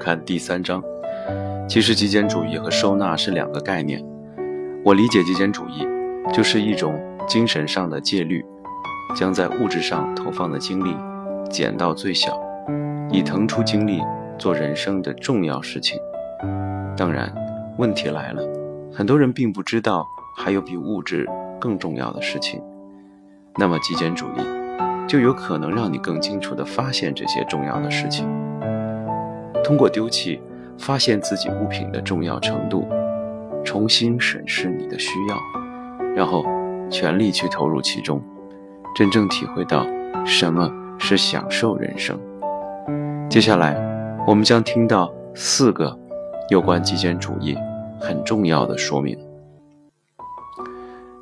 看第三章。其实，极简主义和收纳是两个概念。我理解极简主义，就是一种精神上的戒律，将在物质上投放的精力减到最小，以腾出精力做人生的重要事情。当然，问题来了，很多人并不知道还有比物质更重要的事情。那么，极简主义就有可能让你更清楚地发现这些重要的事情。通过丢弃，发现自己物品的重要程度，重新审视你的需要，然后全力去投入其中，真正体会到什么是享受人生。接下来，我们将听到四个有关极简主义很重要的说明。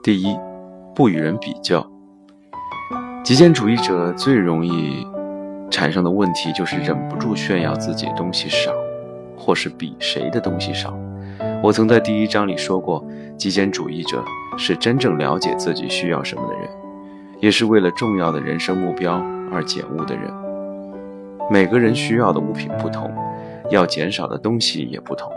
第一，不与人比较。极简主义者最容易产生的问题就是忍不住炫耀自己东西少，或是比谁的东西少。我曾在第一章里说过，极简主义者是真正了解自己需要什么的人，也是为了重要的人生目标而减物的人。每个人需要的物品不同，要减少的东西也不同，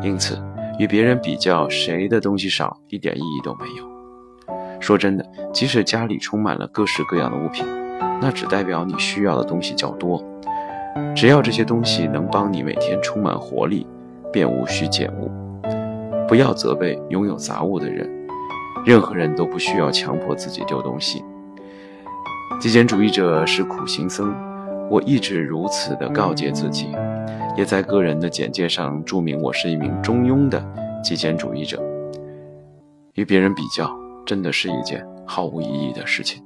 因此与别人比较谁的东西少一点意义都没有。说真的，即使家里充满了各式各样的物品，那只代表你需要的东西较多。只要这些东西能帮你每天充满活力，便无需减物。不要责备拥有杂物的人，任何人都不需要强迫自己丢东西。极简主义者是苦行僧，我一直如此的告诫自己，也在个人的简介上注明我是一名中庸的极简主义者。与别人比较。真的是一件毫无意义的事情。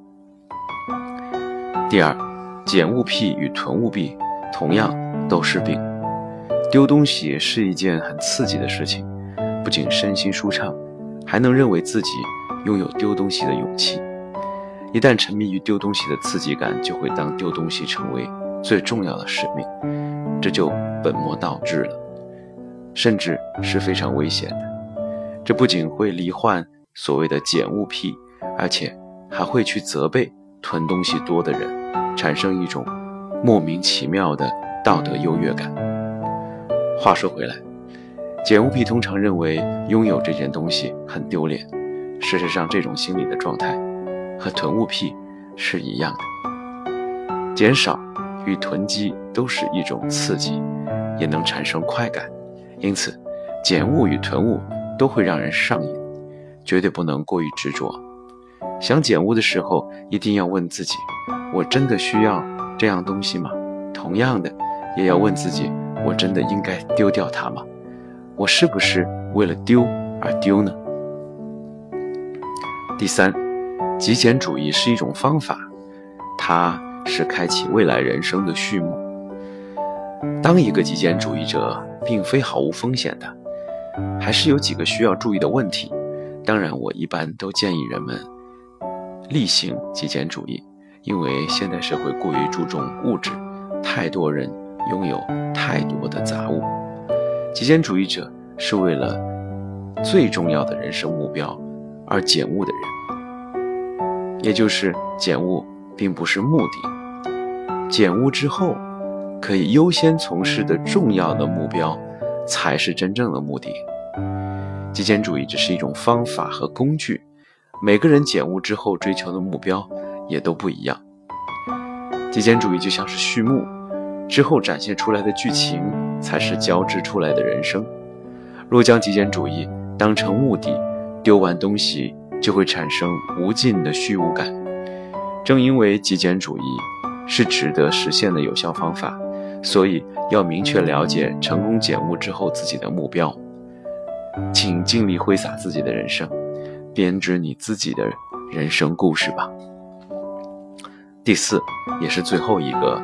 第二，捡物癖与囤物癖同样都是病。丢东西是一件很刺激的事情，不仅身心舒畅，还能认为自己拥有丢东西的勇气。一旦沉迷于丢东西的刺激感，就会当丢东西成为最重要的使命，这就本末倒置了，甚至是非常危险的。这不仅会罹患。所谓的捡物癖，而且还会去责备囤东西多的人，产生一种莫名其妙的道德优越感。话说回来，捡物癖通常认为拥有这件东西很丢脸。事实上，这种心理的状态和囤物癖是一样的。减少与囤积都是一种刺激，也能产生快感，因此，捡物与囤物都会让人上瘾。绝对不能过于执着。想捡物的时候，一定要问自己：我真的需要这样东西吗？同样的，也要问自己：我真的应该丢掉它吗？我是不是为了丢而丢呢？第三，极简主义是一种方法，它是开启未来人生的序幕。当一个极简主义者，并非毫无风险的，还是有几个需要注意的问题。当然，我一般都建议人们例行极简主义，因为现代社会过于注重物质，太多人拥有太多的杂物。极简主义者是为了最重要的人生目标而减物的人，也就是减物并不是目的，减物之后可以优先从事的重要的目标才是真正的目的。极简主义只是一种方法和工具，每个人减物之后追求的目标也都不一样。极简主义就像是序幕，之后展现出来的剧情才是交织出来的人生。若将极简主义当成目的，丢完东西就会产生无尽的虚无感。正因为极简主义是值得实现的有效方法，所以要明确了解成功减物之后自己的目标。请尽力挥洒自己的人生，编织你自己的人生故事吧。第四，也是最后一个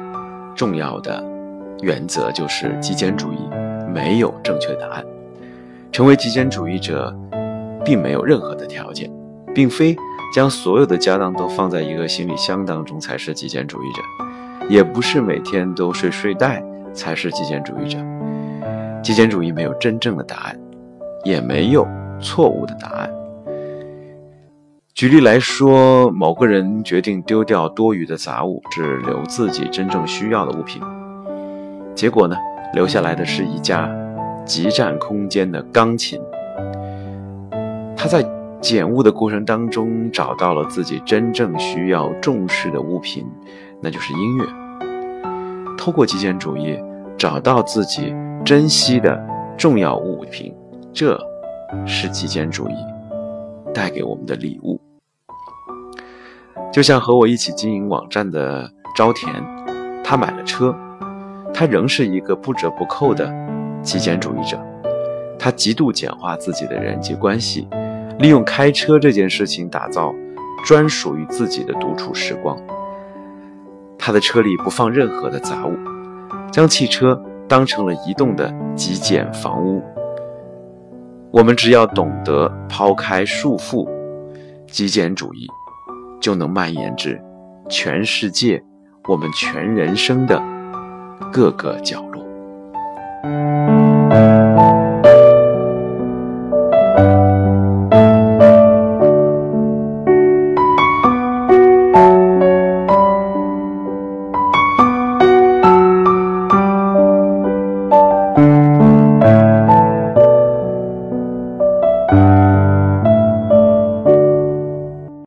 重要的原则，就是极简主义没有正确答案。成为极简主义者，并没有任何的条件，并非将所有的家当都放在一个行李箱当中才是极简主义者，也不是每天都睡睡袋才是极简主义者。极简主义没有真正的答案。也没有错误的答案。举例来说，某个人决定丢掉多余的杂物，只留自己真正需要的物品，结果呢，留下来的是一架极占空间的钢琴。他在捡物的过程当中，找到了自己真正需要重视的物品，那就是音乐。透过极简主义，找到自己珍惜的重要物品，这是极简主义带给我们的礼物。就像和我一起经营网站的朝田，他买了车，他仍是一个不折不扣的极简主义者。他极度简化自己的人际关系，利用开车这件事情打造专属于自己的独处时光。他的车里不放任何的杂物，将汽车当成了移动的极简房屋。我们只要懂得抛开束缚，极简主义。就能蔓延至全世界，我们全人生的各个角落。